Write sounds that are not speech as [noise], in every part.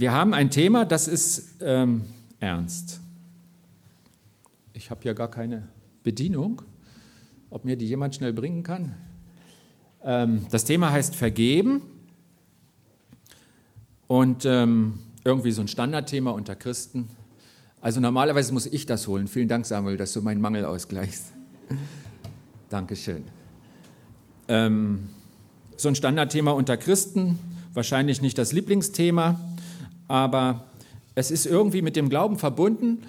Wir haben ein Thema, das ist ähm, ernst. Ich habe ja gar keine Bedienung, ob mir die jemand schnell bringen kann. Ähm, das Thema heißt Vergeben und ähm, irgendwie so ein Standardthema unter Christen. Also normalerweise muss ich das holen. Vielen Dank, Samuel, dass du meinen Mangel ausgleichst. [laughs] Dankeschön. Ähm, so ein Standardthema unter Christen, wahrscheinlich nicht das Lieblingsthema, aber es ist irgendwie mit dem Glauben verbunden.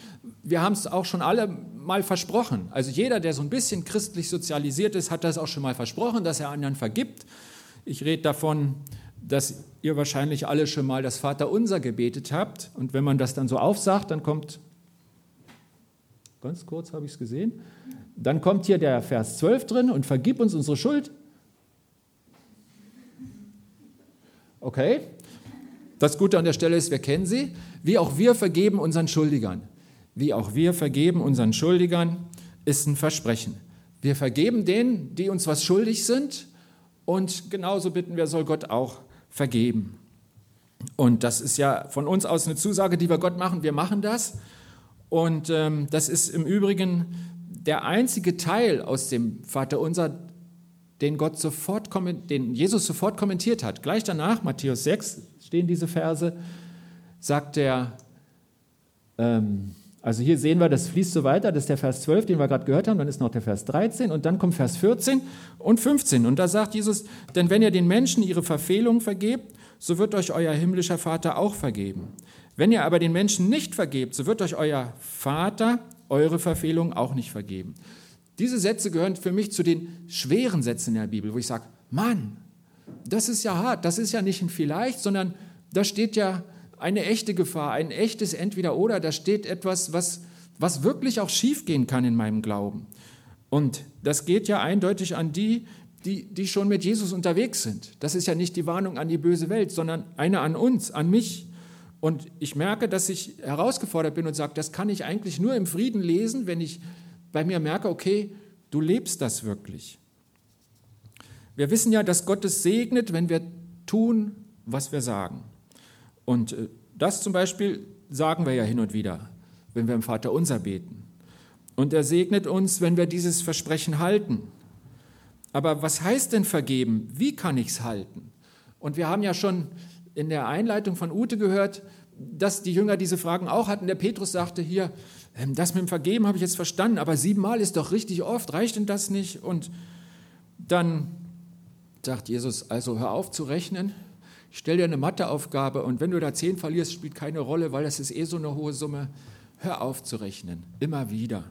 Wir haben es auch schon alle mal versprochen. Also jeder, der so ein bisschen christlich sozialisiert ist, hat das auch schon mal versprochen, dass er anderen vergibt. Ich rede davon, dass ihr wahrscheinlich alle schon mal das Vaterunser gebetet habt. Und wenn man das dann so aufsagt, dann kommt, ganz kurz habe ich es gesehen, dann kommt hier der Vers 12 drin und vergib uns unsere Schuld. Okay, das Gute an der Stelle ist, wir kennen sie. Wie auch wir vergeben unseren Schuldigern. Wie auch wir vergeben unseren Schuldigern, ist ein Versprechen. Wir vergeben denen, die uns was schuldig sind. Und genauso bitten wir, soll Gott auch vergeben. Und das ist ja von uns aus eine Zusage, die wir Gott machen. Wir machen das. Und ähm, das ist im Übrigen der einzige Teil aus dem Vaterunser, den Gott sofort, den Jesus sofort kommentiert hat. Gleich danach, Matthäus 6, stehen diese Verse, sagt er, ähm, also hier sehen wir, das fließt so weiter, das ist der Vers 12, den wir gerade gehört haben, dann ist noch der Vers 13 und dann kommt Vers 14 und 15. Und da sagt Jesus, denn wenn ihr den Menschen ihre Verfehlung vergebt, so wird euch euer himmlischer Vater auch vergeben. Wenn ihr aber den Menschen nicht vergebt, so wird euch euer Vater eure Verfehlung auch nicht vergeben. Diese Sätze gehören für mich zu den schweren Sätzen in der Bibel, wo ich sage, Mann, das ist ja hart, das ist ja nicht ein vielleicht, sondern da steht ja eine echte Gefahr, ein echtes Entweder-Oder, da steht etwas, was, was wirklich auch schiefgehen kann in meinem Glauben. Und das geht ja eindeutig an die, die, die schon mit Jesus unterwegs sind. Das ist ja nicht die Warnung an die böse Welt, sondern eine an uns, an mich. Und ich merke, dass ich herausgefordert bin und sage, das kann ich eigentlich nur im Frieden lesen, wenn ich bei mir merke, okay, du lebst das wirklich. Wir wissen ja, dass Gott es segnet, wenn wir tun, was wir sagen. Und äh, das zum Beispiel sagen wir ja hin und wieder, wenn wir im Vater unser beten. Und er segnet uns, wenn wir dieses Versprechen halten. Aber was heißt denn vergeben? Wie kann ich es halten? Und wir haben ja schon in der Einleitung von Ute gehört, dass die Jünger diese Fragen auch hatten. Der Petrus sagte hier, ähm, das mit dem Vergeben habe ich jetzt verstanden, aber siebenmal ist doch richtig oft, reicht denn das nicht? Und dann sagt Jesus, also hör auf zu rechnen, ich stelle dir eine Matheaufgabe und wenn du da zehn verlierst, spielt keine Rolle, weil das ist eh so eine hohe Summe. Hör auf zu rechnen, immer wieder.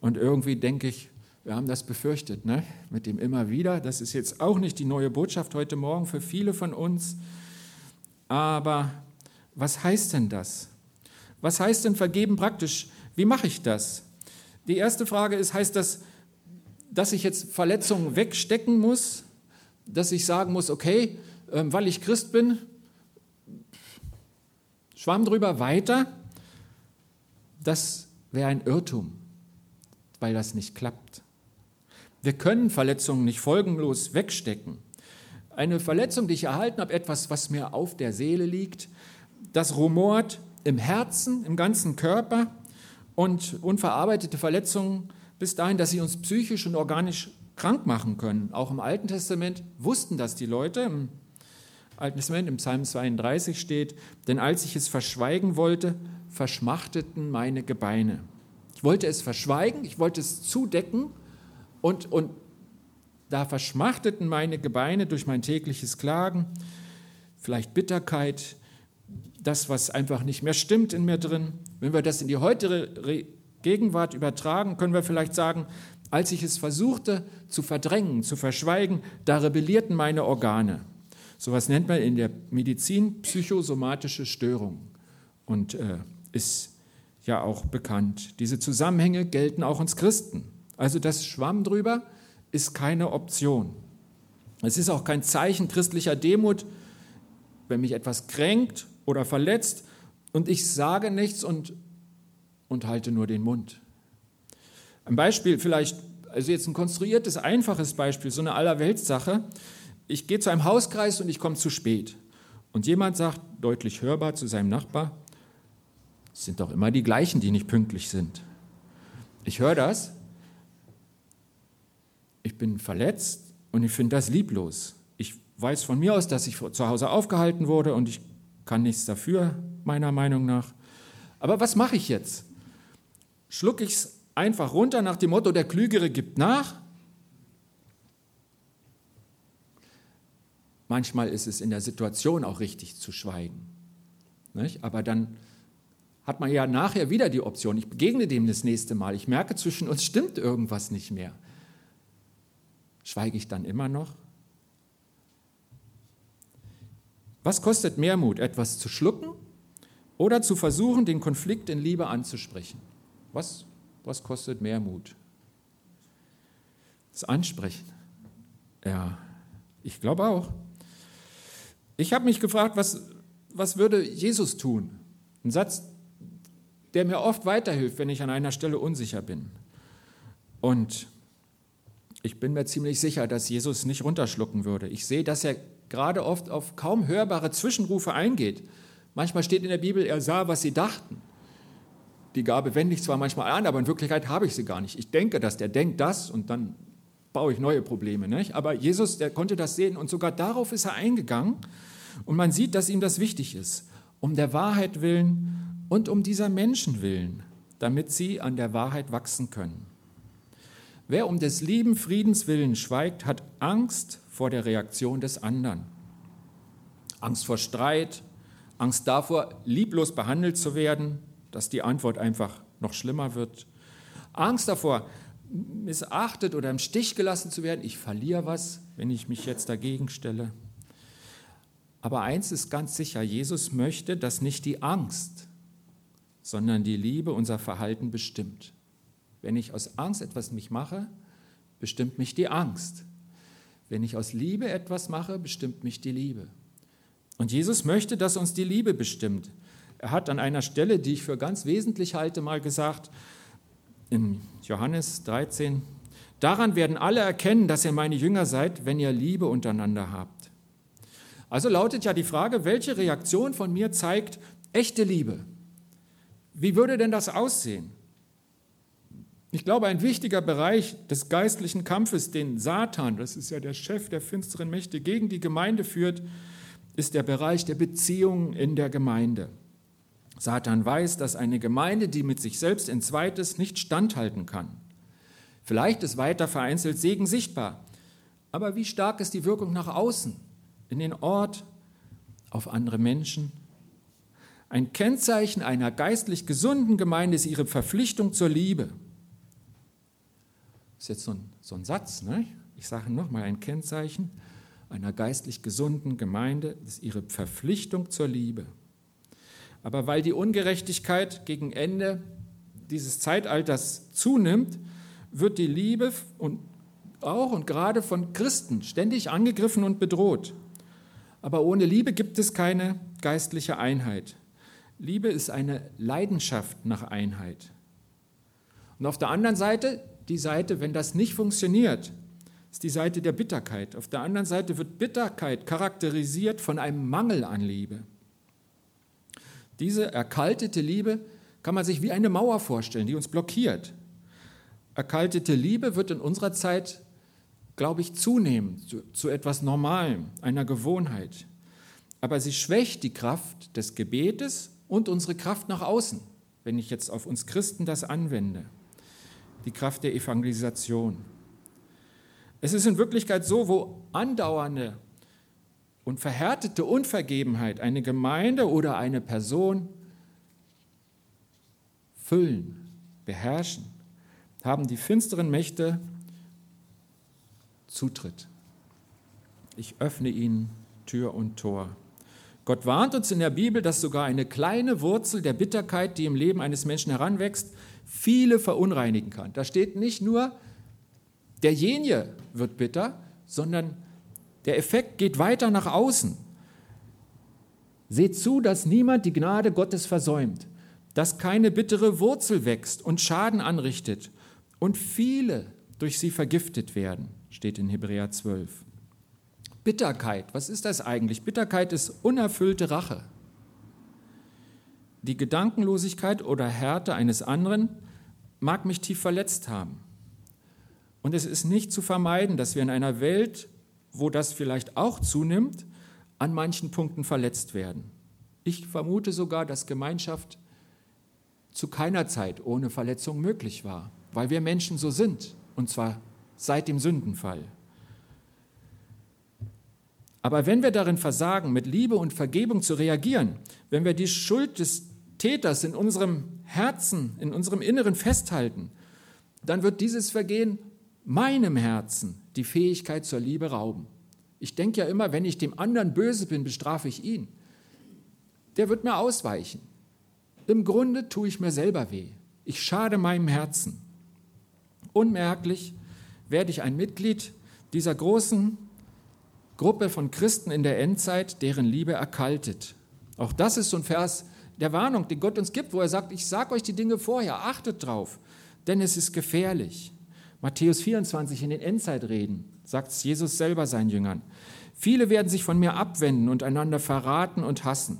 Und irgendwie denke ich, wir haben das befürchtet, ne? mit dem immer wieder. Das ist jetzt auch nicht die neue Botschaft heute Morgen für viele von uns. Aber was heißt denn das? Was heißt denn vergeben praktisch? Wie mache ich das? Die erste Frage ist, heißt das, dass ich jetzt Verletzungen wegstecken muss? Dass ich sagen muss, okay, ähm, weil ich Christ bin, schwamm drüber weiter. Das wäre ein Irrtum, weil das nicht klappt. Wir können Verletzungen nicht folgenlos wegstecken. Eine Verletzung, die ich erhalten habe, etwas, was mir auf der Seele liegt, das rumort im Herzen, im ganzen Körper und unverarbeitete Verletzungen bis dahin, dass sie uns psychisch und organisch krank machen können. Auch im Alten Testament wussten das die Leute. Im Alten Testament, im Psalm 32 steht, denn als ich es verschweigen wollte, verschmachteten meine Gebeine. Ich wollte es verschweigen, ich wollte es zudecken und, und da verschmachteten meine Gebeine durch mein tägliches Klagen, vielleicht Bitterkeit, das, was einfach nicht mehr stimmt in mir drin. Wenn wir das in die heutige Gegenwart übertragen, können wir vielleicht sagen, als ich es versuchte zu verdrängen, zu verschweigen, da rebellierten meine Organe. Sowas nennt man in der Medizin psychosomatische Störung und äh, ist ja auch bekannt. Diese Zusammenhänge gelten auch uns Christen. Also das Schwamm drüber ist keine Option. Es ist auch kein Zeichen christlicher Demut, wenn mich etwas kränkt oder verletzt und ich sage nichts und, und halte nur den Mund. Ein Beispiel vielleicht, also jetzt ein konstruiertes, einfaches Beispiel, so eine Allerweltssache ich gehe zu einem Hauskreis und ich komme zu spät. Und jemand sagt deutlich hörbar zu seinem Nachbar, es sind doch immer die gleichen, die nicht pünktlich sind. Ich höre das, ich bin verletzt und ich finde das lieblos. Ich weiß von mir aus, dass ich zu Hause aufgehalten wurde und ich kann nichts dafür, meiner Meinung nach. Aber was mache ich jetzt? Schlucke ich es einfach runter nach dem Motto, der Klügere gibt nach? Manchmal ist es in der Situation auch richtig zu schweigen. Nicht? Aber dann hat man ja nachher wieder die Option, ich begegne dem das nächste Mal, ich merke zwischen uns stimmt irgendwas nicht mehr. Schweige ich dann immer noch? Was kostet mehr Mut, etwas zu schlucken oder zu versuchen, den Konflikt in Liebe anzusprechen? Was, was kostet mehr Mut? Das Ansprechen. Ja, ich glaube auch. Ich habe mich gefragt, was, was würde Jesus tun? Ein Satz, der mir oft weiterhilft, wenn ich an einer Stelle unsicher bin. Und ich bin mir ziemlich sicher, dass Jesus nicht runterschlucken würde. Ich sehe, dass er gerade oft auf kaum hörbare Zwischenrufe eingeht. Manchmal steht in der Bibel, er sah, was sie dachten. Die Gabe wende ich zwar manchmal an, aber in Wirklichkeit habe ich sie gar nicht. Ich denke dass der denkt das und dann baue ich neue Probleme. Nicht? Aber Jesus, der konnte das sehen und sogar darauf ist er eingegangen. Und man sieht, dass ihm das wichtig ist, um der Wahrheit willen und um dieser Menschen willen, damit sie an der Wahrheit wachsen können. Wer um des lieben Friedens willen schweigt, hat Angst vor der Reaktion des anderen. Angst vor Streit, Angst davor, lieblos behandelt zu werden, dass die Antwort einfach noch schlimmer wird. Angst davor, missachtet oder im Stich gelassen zu werden. Ich verliere was, wenn ich mich jetzt dagegen stelle. Aber eins ist ganz sicher, Jesus möchte, dass nicht die Angst, sondern die Liebe unser Verhalten bestimmt. Wenn ich aus Angst etwas mich mache, bestimmt mich die Angst. Wenn ich aus Liebe etwas mache, bestimmt mich die Liebe. Und Jesus möchte, dass uns die Liebe bestimmt. Er hat an einer Stelle, die ich für ganz wesentlich halte, mal gesagt, in Johannes 13, daran werden alle erkennen, dass ihr meine Jünger seid, wenn ihr Liebe untereinander habt. Also lautet ja die Frage, welche Reaktion von mir zeigt echte Liebe? Wie würde denn das aussehen? Ich glaube, ein wichtiger Bereich des geistlichen Kampfes, den Satan, das ist ja der Chef der finsteren Mächte, gegen die Gemeinde führt, ist der Bereich der Beziehungen in der Gemeinde. Satan weiß, dass eine Gemeinde, die mit sich selbst in Zweites nicht standhalten kann. Vielleicht ist weiter vereinzelt Segen sichtbar, aber wie stark ist die Wirkung nach außen, in den Ort, auf andere Menschen? Ein Kennzeichen einer geistlich gesunden Gemeinde ist ihre Verpflichtung zur Liebe. Das ist jetzt so ein, so ein Satz, ne? ich sage nochmal, ein Kennzeichen einer geistlich gesunden Gemeinde ist ihre Verpflichtung zur Liebe. Aber weil die Ungerechtigkeit gegen Ende dieses Zeitalters zunimmt, wird die Liebe und auch und gerade von Christen ständig angegriffen und bedroht. Aber ohne Liebe gibt es keine geistliche Einheit. Liebe ist eine Leidenschaft nach Einheit. Und auf der anderen Seite, die Seite, wenn das nicht funktioniert, ist die Seite der Bitterkeit. Auf der anderen Seite wird Bitterkeit charakterisiert von einem Mangel an Liebe. Diese erkaltete Liebe kann man sich wie eine Mauer vorstellen, die uns blockiert. Erkaltete Liebe wird in unserer Zeit, glaube ich, zunehmen zu, zu etwas Normalem, einer Gewohnheit. Aber sie schwächt die Kraft des Gebetes und unsere Kraft nach außen, wenn ich jetzt auf uns Christen das anwende. Die Kraft der Evangelisation. Es ist in Wirklichkeit so, wo andauernde und verhärtete Unvergebenheit eine Gemeinde oder eine Person füllen, beherrschen, haben die finsteren Mächte Zutritt. Ich öffne ihnen Tür und Tor. Gott warnt uns in der Bibel, dass sogar eine kleine Wurzel der Bitterkeit, die im Leben eines Menschen heranwächst, viele verunreinigen kann. Da steht nicht nur, derjenige wird bitter, sondern der Effekt geht weiter nach außen. Seht zu, dass niemand die Gnade Gottes versäumt, dass keine bittere Wurzel wächst und Schaden anrichtet und viele durch sie vergiftet werden, steht in Hebräer 12. Bitterkeit, was ist das eigentlich? Bitterkeit ist unerfüllte Rache. Die Gedankenlosigkeit oder Härte eines anderen mag mich tief verletzt haben. Und es ist nicht zu vermeiden, dass wir in einer Welt, wo das vielleicht auch zunimmt, an manchen Punkten verletzt werden. Ich vermute sogar, dass Gemeinschaft zu keiner Zeit ohne Verletzung möglich war, weil wir Menschen so sind, und zwar seit dem Sündenfall. Aber wenn wir darin versagen, mit Liebe und Vergebung zu reagieren, wenn wir die Schuld des Täters in unserem Herzen, in unserem Inneren festhalten, dann wird dieses Vergehen meinem Herzen die Fähigkeit zur Liebe rauben. Ich denke ja immer, wenn ich dem anderen böse bin, bestrafe ich ihn. Der wird mir ausweichen. Im Grunde tue ich mir selber weh. Ich schade meinem Herzen. Unmerklich werde ich ein Mitglied dieser großen Gruppe von Christen in der Endzeit, deren Liebe erkaltet. Auch das ist so ein Vers der Warnung, den Gott uns gibt, wo er sagt, ich sage euch die Dinge vorher, achtet drauf, denn es ist gefährlich. Matthäus 24 in den Endzeitreden sagt Jesus selber seinen Jüngern. Viele werden sich von mir abwenden und einander verraten und hassen.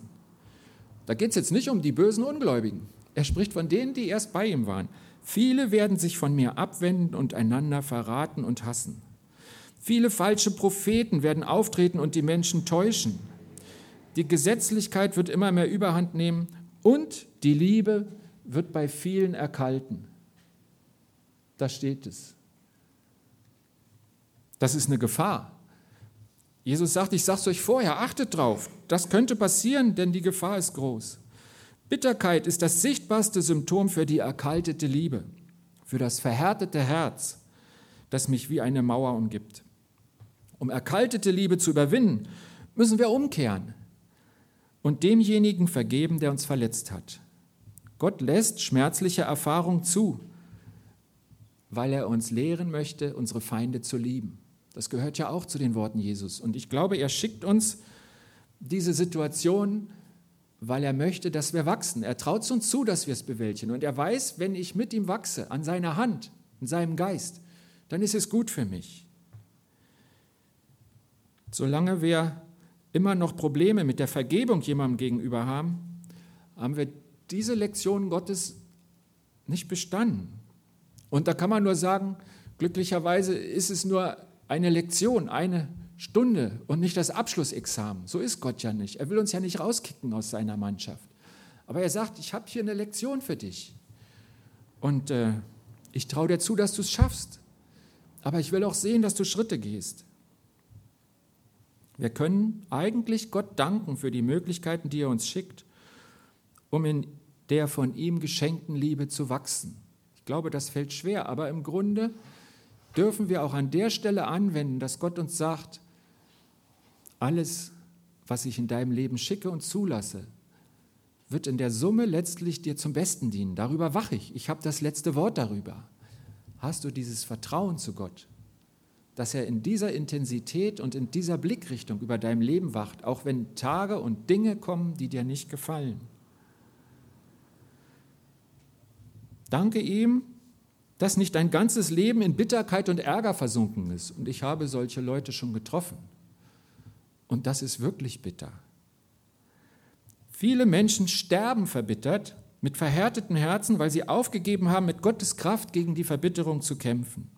Da geht es jetzt nicht um die bösen Ungläubigen. Er spricht von denen, die erst bei ihm waren. Viele werden sich von mir abwenden und einander verraten und hassen. Viele falsche Propheten werden auftreten und die Menschen täuschen. Die Gesetzlichkeit wird immer mehr Überhand nehmen und die Liebe wird bei vielen erkalten. Da steht es. Das ist eine Gefahr. Jesus sagt, ich sage es euch vorher, achtet drauf. Das könnte passieren, denn die Gefahr ist groß. Bitterkeit ist das sichtbarste Symptom für die erkaltete Liebe, für das verhärtete Herz, das mich wie eine Mauer umgibt. Um erkaltete Liebe zu überwinden, müssen wir umkehren und demjenigen vergeben, der uns verletzt hat. Gott lässt schmerzliche Erfahrung zu, weil er uns lehren möchte, unsere Feinde zu lieben. Das gehört ja auch zu den Worten Jesus. Und ich glaube, er schickt uns diese Situation, weil er möchte, dass wir wachsen. Er traut es uns zu, dass wir es bewältigen. Und er weiß, wenn ich mit ihm wachse, an seiner Hand, in seinem Geist, dann ist es gut für mich. Solange wir immer noch Probleme mit der Vergebung jemandem gegenüber haben, haben wir diese Lektion Gottes nicht bestanden. Und da kann man nur sagen, glücklicherweise ist es nur eine Lektion, eine Stunde und nicht das Abschlussexamen. So ist Gott ja nicht. Er will uns ja nicht rauskicken aus seiner Mannschaft. Aber er sagt, ich habe hier eine Lektion für dich. Und äh, ich traue dir zu, dass du es schaffst. Aber ich will auch sehen, dass du Schritte gehst. Wir können eigentlich Gott danken für die Möglichkeiten, die er uns schickt, um in der von ihm geschenkten Liebe zu wachsen. Ich glaube, das fällt schwer, aber im Grunde dürfen wir auch an der Stelle anwenden, dass Gott uns sagt, alles, was ich in deinem Leben schicke und zulasse, wird in der Summe letztlich dir zum Besten dienen. Darüber wache ich. Ich habe das letzte Wort darüber. Hast du dieses Vertrauen zu Gott, dass er in dieser Intensität und in dieser Blickrichtung über dein Leben wacht, auch wenn Tage und Dinge kommen, die dir nicht gefallen? Danke ihm dass nicht dein ganzes Leben in Bitterkeit und Ärger versunken ist. Und ich habe solche Leute schon getroffen. Und das ist wirklich bitter. Viele Menschen sterben verbittert mit verhärteten Herzen, weil sie aufgegeben haben, mit Gottes Kraft gegen die Verbitterung zu kämpfen.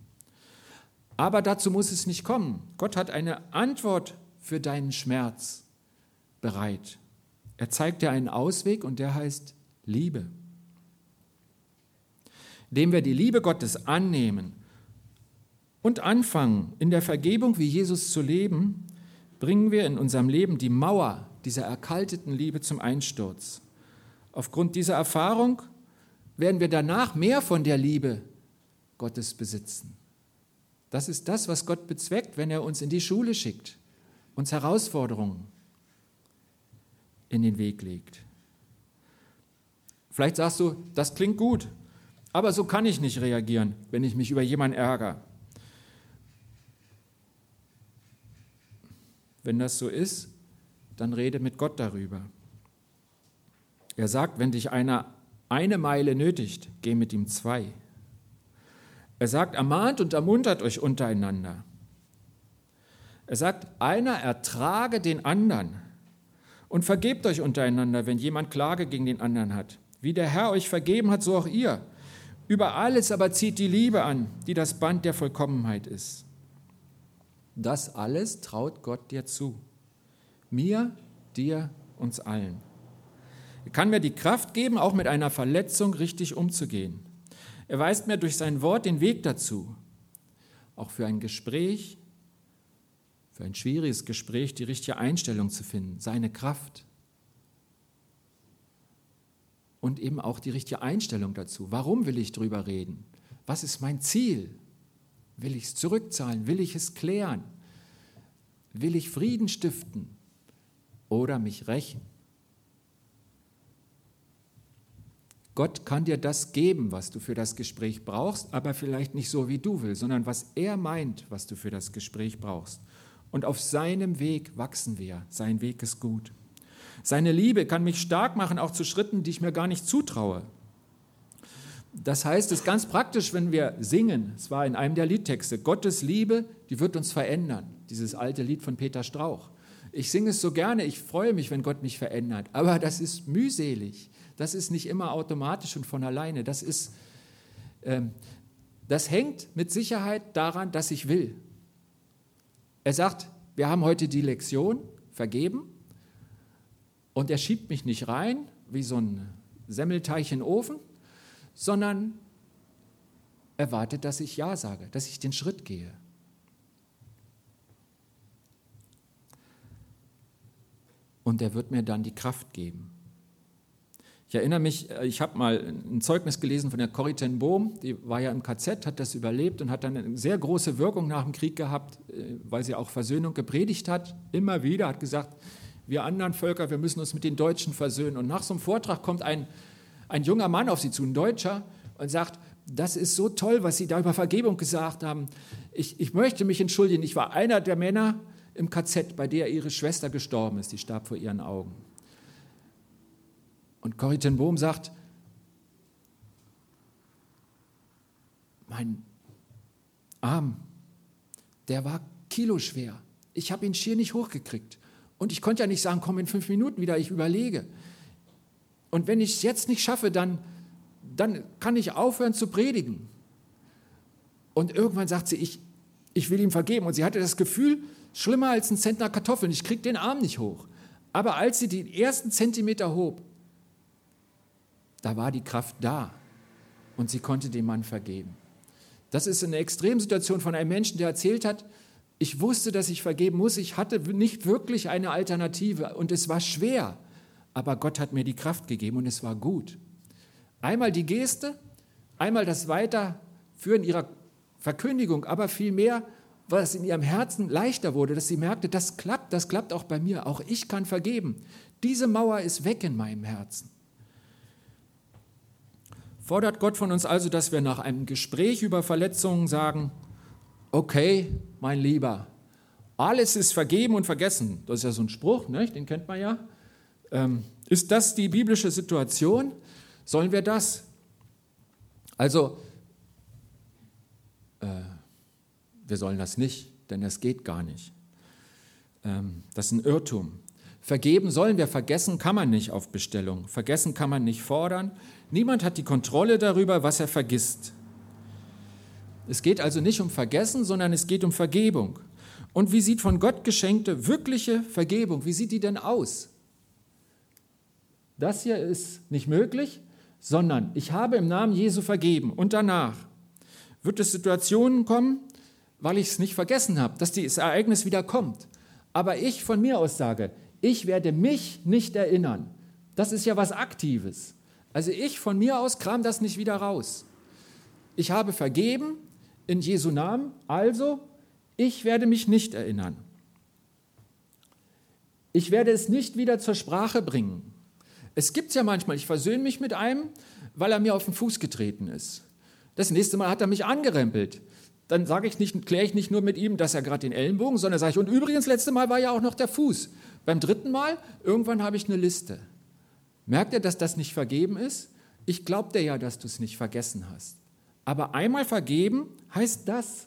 Aber dazu muss es nicht kommen. Gott hat eine Antwort für deinen Schmerz bereit. Er zeigt dir einen Ausweg und der heißt Liebe indem wir die Liebe Gottes annehmen und anfangen, in der Vergebung wie Jesus zu leben, bringen wir in unserem Leben die Mauer dieser erkalteten Liebe zum Einsturz. Aufgrund dieser Erfahrung werden wir danach mehr von der Liebe Gottes besitzen. Das ist das, was Gott bezweckt, wenn er uns in die Schule schickt, uns Herausforderungen in den Weg legt. Vielleicht sagst du, das klingt gut, aber so kann ich nicht reagieren, wenn ich mich über jemanden ärgere. Wenn das so ist, dann rede mit Gott darüber. Er sagt, wenn dich einer eine Meile nötigt, geh mit ihm zwei. Er sagt, ermahnt und ermuntert euch untereinander. Er sagt, einer ertrage den anderen und vergebt euch untereinander, wenn jemand Klage gegen den anderen hat. Wie der Herr euch vergeben hat, so auch ihr. Über alles aber zieht die Liebe an, die das Band der Vollkommenheit ist. Das alles traut Gott dir zu. Mir, dir, uns allen. Er kann mir die Kraft geben, auch mit einer Verletzung richtig umzugehen. Er weist mir durch sein Wort den Weg dazu. Auch für ein Gespräch, für ein schwieriges Gespräch die richtige Einstellung zu finden, seine Kraft. Und eben auch die richtige Einstellung dazu. Warum will ich darüber reden? Was ist mein Ziel? Will ich es zurückzahlen? Will ich es klären? Will ich Frieden stiften oder mich rächen? Gott kann dir das geben, was du für das Gespräch brauchst, aber vielleicht nicht so, wie du willst, sondern was er meint, was du für das Gespräch brauchst. Und auf seinem Weg wachsen wir. Sein Weg ist gut. Seine Liebe kann mich stark machen, auch zu Schritten, die ich mir gar nicht zutraue. Das heißt, es ist ganz praktisch, wenn wir singen, es war in einem der Liedtexte, Gottes Liebe, die wird uns verändern. Dieses alte Lied von Peter Strauch. Ich singe es so gerne, ich freue mich, wenn Gott mich verändert, aber das ist mühselig. Das ist nicht immer automatisch und von alleine. Das, ist, ähm, das hängt mit Sicherheit daran, dass ich will. Er sagt, wir haben heute die Lektion vergeben und er schiebt mich nicht rein wie so ein Semmelteig in den Ofen, sondern erwartet, dass ich Ja sage, dass ich den Schritt gehe. Und er wird mir dann die Kraft geben. Ich erinnere mich, äh, ich habe mal ein Zeugnis gelesen von der Corrie ten Bohm, die war ja im KZ, hat das überlebt und hat dann eine sehr große Wirkung nach dem Krieg gehabt, äh, weil sie auch Versöhnung gepredigt hat, immer wieder, hat gesagt, wir anderen Völker, wir müssen uns mit den Deutschen versöhnen. Und nach so einem Vortrag kommt ein ein junger Mann auf sie zu, ein Deutscher, und sagt, das ist so toll, was Sie da über Vergebung gesagt haben. Ich, ich möchte mich entschuldigen, ich war einer der Männer im KZ, bei der Ihre Schwester gestorben ist, die starb vor Ihren Augen. Und Corrie ten Bohm sagt, mein Arm, der war kiloschwer. Ich habe ihn schier nicht hochgekriegt. Und ich konnte ja nicht sagen, komm in fünf Minuten wieder, ich überlege. Und wenn ich es jetzt nicht schaffe, dann, dann kann ich aufhören zu predigen. Und irgendwann sagt sie, ich, ich will ihm vergeben. Und sie hatte das Gefühl, schlimmer als ein Zentner Kartoffeln, ich kriege den Arm nicht hoch. Aber als sie die ersten Zentimeter hob, da war die Kraft da und sie konnte dem Mann vergeben. Das ist eine Extremsituation von einem Menschen, der erzählt hat, ich wusste, dass ich vergeben muss, ich hatte nicht wirklich eine Alternative und es war schwer aber Gott hat mir die Kraft gegeben und es war gut. Einmal die Geste, einmal das Weiterführen ihrer Verkündigung, aber vielmehr, was in ihrem Herzen leichter wurde, dass sie merkte, das klappt, das klappt auch bei mir, auch ich kann vergeben. Diese Mauer ist weg in meinem Herzen. Fordert Gott von uns also, dass wir nach einem Gespräch über Verletzungen sagen, okay, mein Lieber, alles ist vergeben und vergessen. Das ist ja so ein Spruch, ne? den kennt man ja. Ähm, ist das die biblische Situation? Sollen wir das? Also, äh, wir sollen das nicht, denn es geht gar nicht. Ähm, das ist ein Irrtum. Vergeben sollen wir, vergessen kann man nicht auf Bestellung. Vergessen kann man nicht fordern. Niemand hat die Kontrolle darüber, was er vergisst. Es geht also nicht um Vergessen, sondern es geht um Vergebung. Und wie sieht von Gott geschenkte wirkliche Vergebung, wie sieht die denn aus? das hier ist nicht möglich, sondern ich habe im Namen Jesu vergeben. Und danach wird es Situationen kommen, weil ich es nicht vergessen habe, dass dieses Ereignis wieder kommt. Aber ich von mir aus sage, ich werde mich nicht erinnern. Das ist ja was Aktives. Also ich von mir aus kram das nicht wieder raus. Ich habe vergeben in Jesu Namen, also ich werde mich nicht erinnern. Ich werde es nicht wieder zur Sprache bringen. Es gibt es ja manchmal, ich versöhne mich mit einem, weil er mir auf den Fuß getreten ist. Das nächste Mal hat er mich angerempelt. Dann sage ich nicht, kläre ich nicht nur mit ihm, dass er gerade den Ellenbogen, sondern sage ich, und übrigens, letzte Mal war ja auch noch der Fuß. Beim dritten Mal, irgendwann habe ich eine Liste. Merkt er, dass das nicht vergeben ist? Ich glaube dir ja, dass du es nicht vergessen hast. Aber einmal vergeben heißt das,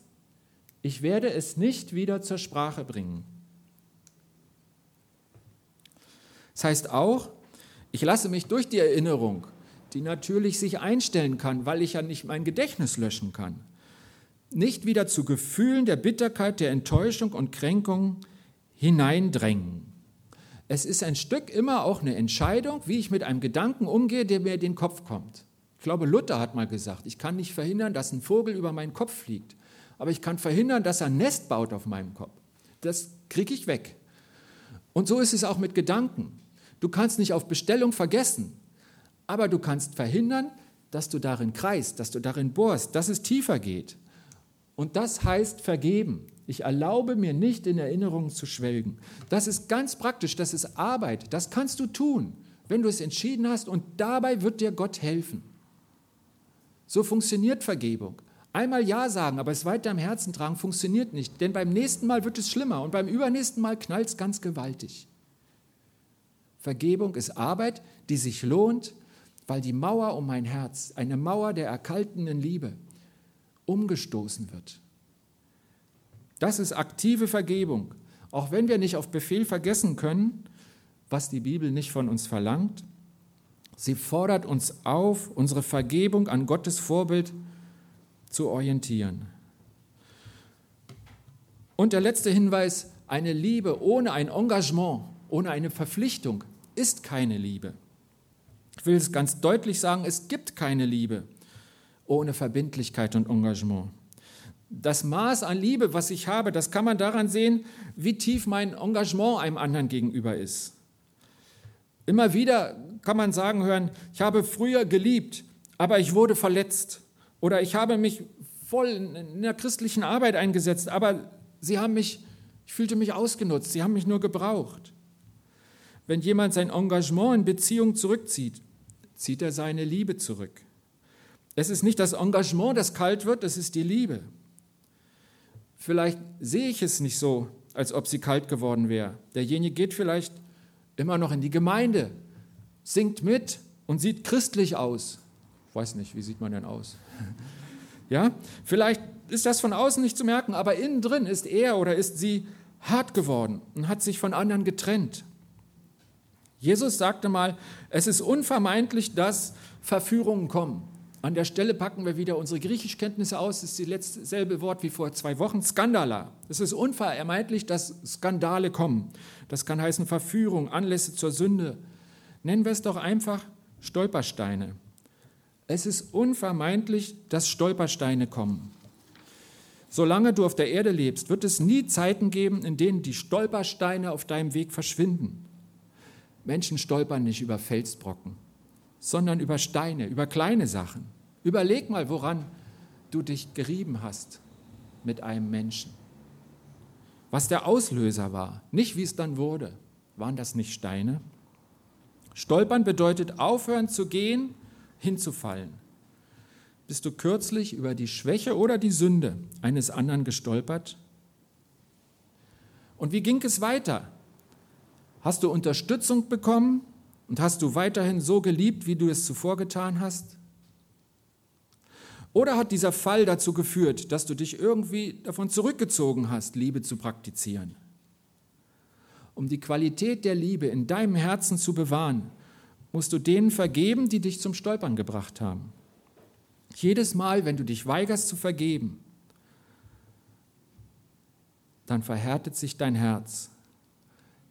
Ich werde es nicht wieder zur Sprache bringen. Das heißt auch, ich lasse mich durch die Erinnerung, die natürlich sich einstellen kann, weil ich ja nicht mein Gedächtnis löschen kann, nicht wieder zu Gefühlen der Bitterkeit, der Enttäuschung und Kränkung hineindrängen. Es ist ein Stück immer auch eine Entscheidung, wie ich mit einem Gedanken umgehe, der mir in den Kopf kommt. Ich glaube, Luther hat mal gesagt, ich kann nicht verhindern, dass ein Vogel über meinen Kopf fliegt, aber ich kann verhindern, dass er ein Nest baut auf meinem Kopf. Das kriege ich weg. Und so ist es auch mit Gedanken. Du kannst nicht auf Bestellung vergessen, aber du kannst verhindern, dass du darin kreist, dass du darin bohrst, dass es tiefer geht. Und das heißt vergeben. Ich erlaube mir nicht in Erinnerungen zu schwelgen. Das ist ganz praktisch, das ist Arbeit, das kannst du tun, wenn du es entschieden hast und dabei wird dir Gott helfen. So funktioniert Vergebung. Einmal Ja sagen, aber es weiter im Herzen tragen, funktioniert nicht, denn beim nächsten Mal wird es schlimmer und beim übernächsten Mal knallt es ganz gewaltig. Vergebung ist Arbeit, die sich lohnt, weil die Mauer um mein Herz, eine Mauer der erkaltenden Liebe, umgestoßen wird. Das ist aktive Vergebung. Auch wenn wir nicht auf Befehl vergessen können, was die Bibel nicht von uns verlangt, sie fordert uns auf, unsere Vergebung an Gottes Vorbild zu orientieren. Und der letzte Hinweis, eine Liebe ohne ein Engagement, ohne eine Verpflichtung ist keine Liebe. Ich will es ganz deutlich sagen, es gibt keine Liebe ohne Verbindlichkeit und Engagement. Das Maß an Liebe, was ich habe, das kann man daran sehen, wie tief mein Engagement einem anderen gegenüber ist. Immer wieder kann man sagen hören, ich habe früher geliebt, aber ich wurde verletzt. Oder ich habe mich voll in der christlichen Arbeit eingesetzt, aber sie haben mich, ich fühlte mich ausgenutzt, sie haben mich nur gebraucht. Wenn jemand sein Engagement in Beziehung zurückzieht, zieht er seine Liebe zurück. Es ist nicht das Engagement, das kalt wird, es ist die Liebe. Vielleicht sehe ich es nicht so, als ob sie kalt geworden wäre. Derjenige geht vielleicht immer noch in die Gemeinde, singt mit und sieht christlich aus. Ich weiß nicht, wie sieht man denn aus? [laughs] Ja, vielleicht ist das von außen nicht zu merken, aber innen drin ist er oder ist sie hart geworden und hat sich von anderen getrennt. Jesus sagte mal, es ist unvermeidlich, dass Verführungen kommen. An der Stelle packen wir wieder unsere Griechischkenntnisse aus. Das ist das selbe Wort wie vor zwei Wochen. Skandala. Es ist unvermeidlich, dass Skandale kommen. Das kann heißen Verführung, Anlässe zur Sünde. Nennen wir es doch einfach Stolpersteine. Es ist unvermeidlich, dass Stolpersteine kommen. Solange du auf der Erde lebst, wird es nie Zeiten geben, in denen die Stolpersteine auf deinem Weg verschwinden. Menschen stolpern nicht über Felsbrocken, sondern über Steine, über kleine Sachen. Überleg mal, woran du dich gerieben hast mit einem Menschen. Was der Auslöser war, nicht wie es dann wurde. Waren das nicht Steine? Stolpern bedeutet aufhören zu gehen, hinzufallen. Bist du kürzlich über die Schwäche oder die Sünde eines anderen gestolpert? Und wie ging es weiter? Hast du Unterstützung bekommen und hast du weiterhin so geliebt, wie du es zuvor getan hast? Oder hat dieser Fall dazu geführt, dass du dich irgendwie davon zurückgezogen hast, Liebe zu praktizieren? Um die Qualität der Liebe in deinem Herzen zu bewahren, musst du denen vergeben, die dich zum Stolpern gebracht haben. Jedes Mal, wenn du dich weigerst zu vergeben, dann verhärtet sich dein Herz.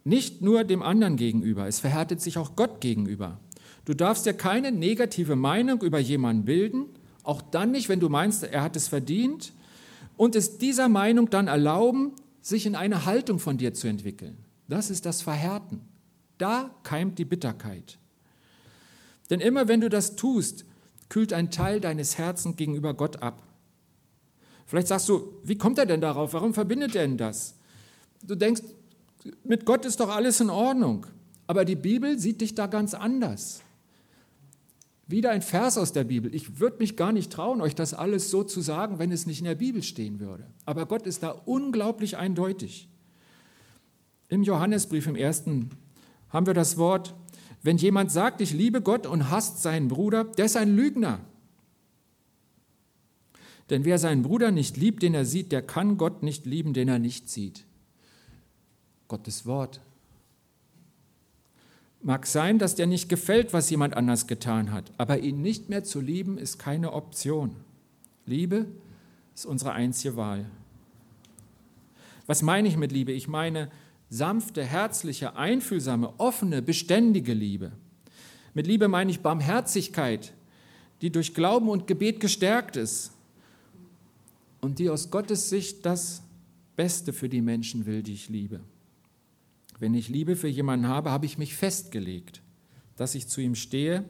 Nicht nur dem anderen gegenüber, es verhärtet sich auch Gott gegenüber. Du darfst dir keine negative Meinung über jemanden bilden, auch dann nicht, wenn du meinst, er hat es verdient. Und es dieser Meinung dann erlauben, sich in eine Haltung von dir zu entwickeln. Das ist das Verhärten. Da keimt die Bitterkeit. Denn immer wenn du das tust, kühlt ein Teil deines Herzens gegenüber Gott ab. Vielleicht sagst du, wie kommt er denn darauf? Warum verbindet er denn das? Du denkst, mit Gott ist doch alles in Ordnung. Aber die Bibel sieht dich da ganz anders. Wieder ein Vers aus der Bibel. Ich würde mich gar nicht trauen, euch das alles so zu sagen, wenn es nicht in der Bibel stehen würde. Aber Gott ist da unglaublich eindeutig. Im Johannesbrief im ersten haben wir das Wort, wenn jemand sagt, ich liebe Gott und hasst seinen Bruder, der ist ein Lügner. Denn wer seinen Bruder nicht liebt, den er sieht, der kann Gott nicht lieben, den er nicht sieht. Gottes Wort. Mag sein, dass dir nicht gefällt, was jemand anders getan hat, aber ihn nicht mehr zu lieben ist keine Option. Liebe ist unsere einzige Wahl. Was meine ich mit Liebe? Ich meine sanfte, herzliche, einfühlsame, offene, beständige Liebe. Mit Liebe meine ich Barmherzigkeit, die durch Glauben und Gebet gestärkt ist und die aus Gottes Sicht das Beste für die Menschen will, die ich liebe. Wenn ich Liebe für jemanden habe, habe ich mich festgelegt, dass ich zu ihm stehe,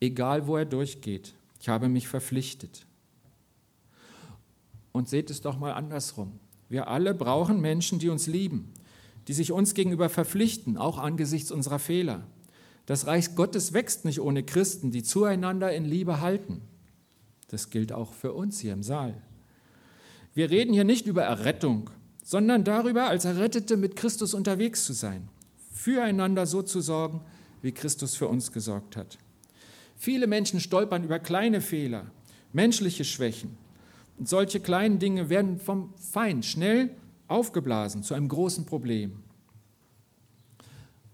egal wo er durchgeht. Ich habe mich verpflichtet. Und seht es doch mal andersrum. Wir alle brauchen Menschen, die uns lieben, die sich uns gegenüber verpflichten, auch angesichts unserer Fehler. Das Reich Gottes wächst nicht ohne Christen, die zueinander in Liebe halten. Das gilt auch für uns hier im Saal. Wir reden hier nicht über Errettung, sondern darüber, als Errettete mit Christus unterwegs zu sein, füreinander so zu sorgen, wie Christus für uns gesorgt hat. Viele Menschen stolpern über kleine Fehler, menschliche Schwächen, und solche kleinen Dinge werden vom Feind schnell aufgeblasen zu einem großen Problem.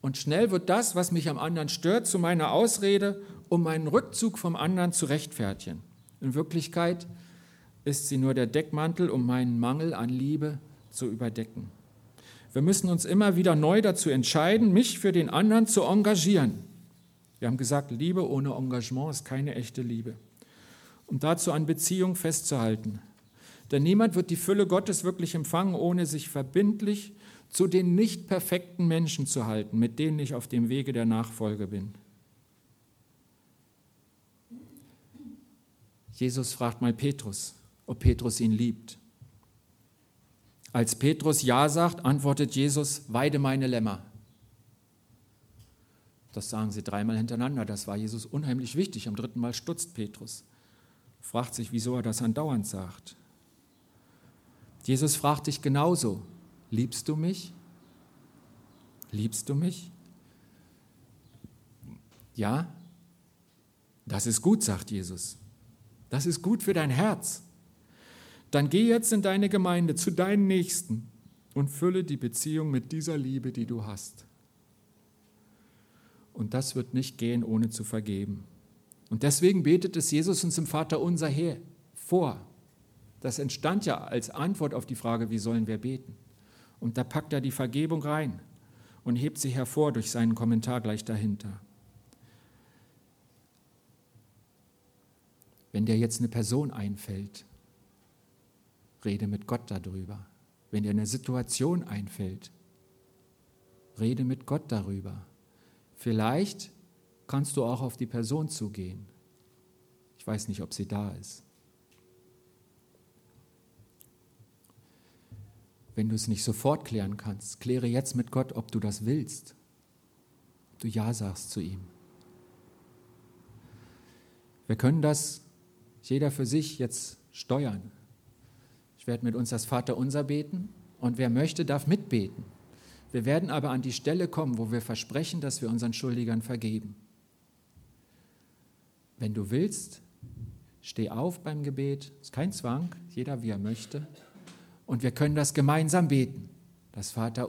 Und schnell wird das, was mich am anderen stört, zu meiner Ausrede, um meinen Rückzug vom anderen zu rechtfertigen. In Wirklichkeit ist sie nur der Deckmantel, um meinen Mangel an Liebe zu überdecken. Wir müssen uns immer wieder neu dazu entscheiden, mich für den anderen zu engagieren. Wir haben gesagt, Liebe ohne Engagement ist keine echte Liebe um dazu an Beziehung festzuhalten. Denn niemand wird die Fülle Gottes wirklich empfangen, ohne sich verbindlich zu den nicht perfekten Menschen zu halten, mit denen ich auf dem Wege der Nachfolge bin. Jesus fragt mal Petrus, ob Petrus ihn liebt. Als Petrus Ja sagt, antwortet Jesus, weide meine Lämmer. Das sagen sie dreimal hintereinander. Das war Jesus unheimlich wichtig. Am dritten Mal stutzt Petrus fragt sich, wieso er das andauernd sagt. Jesus fragt dich genauso, liebst du mich? Liebst du mich? Ja, das ist gut, sagt Jesus. Das ist gut für dein Herz. Dann geh jetzt in deine Gemeinde zu deinen Nächsten und fülle die Beziehung mit dieser Liebe, die du hast. Und das wird nicht gehen, ohne zu vergeben. Und deswegen betet es Jesus uns im Vater unser her vor. Das entstand ja als Antwort auf die Frage, wie sollen wir beten? Und da packt er die Vergebung rein und hebt sie hervor durch seinen Kommentar gleich dahinter. Wenn dir jetzt eine Person einfällt, rede mit Gott darüber. Wenn dir eine Situation einfällt, rede mit Gott darüber. Vielleicht kannst du auch auf die Person zugehen. Ich weiß nicht, ob sie da ist. Wenn du es nicht sofort klären kannst, kläre jetzt mit Gott, ob du das willst. Ob du Ja sagst zu ihm. Wir können das jeder für sich jetzt steuern. Ich werde mit uns das Vaterunser beten und wer möchte, darf mitbeten. Wir werden aber an die Stelle kommen, wo wir versprechen, dass wir unseren Schuldigern vergeben. Wenn du willst, steh auf beim Gebet. Ist kein Zwang, jeder wie er möchte. Und wir können das gemeinsam beten. Das Vater